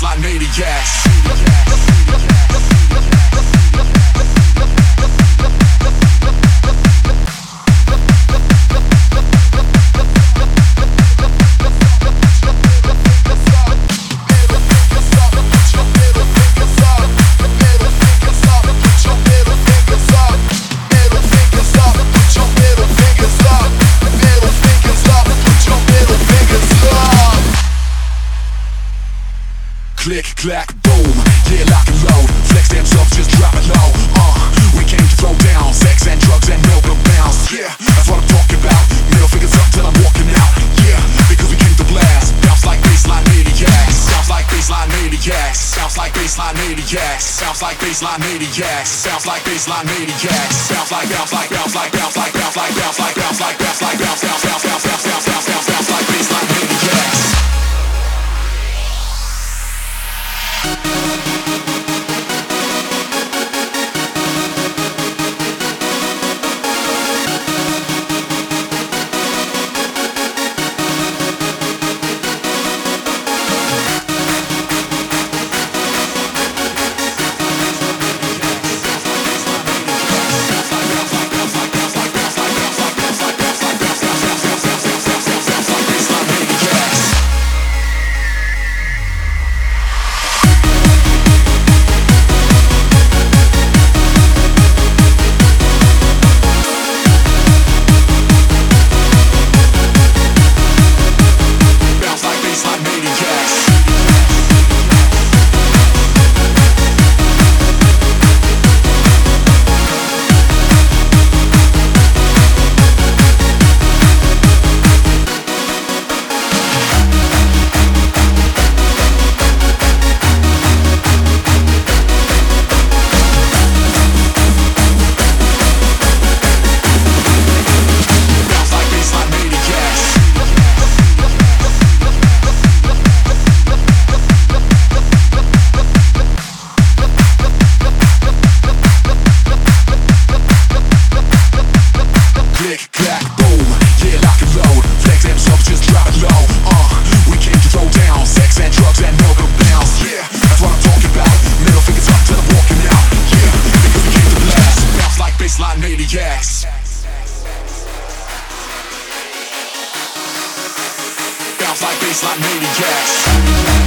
Like maniacs. Click, clack, boom, yeah, lock and load. Flex them subs, just drop it low. Uh, we came to throw down. Sex and drugs and milk and bounce. Yeah, that's what I'm talking about. Middle fingers up till I'm walking out. Yeah, because we came to blast. Bounce like bassline maniacs. Sounds like bassline maniacs. Sounds like bassline maniacs. Sounds like bassline maniacs. Sounds like bassline maniacs. Sounds like bounce like maniacs Bounce like bassline maniacs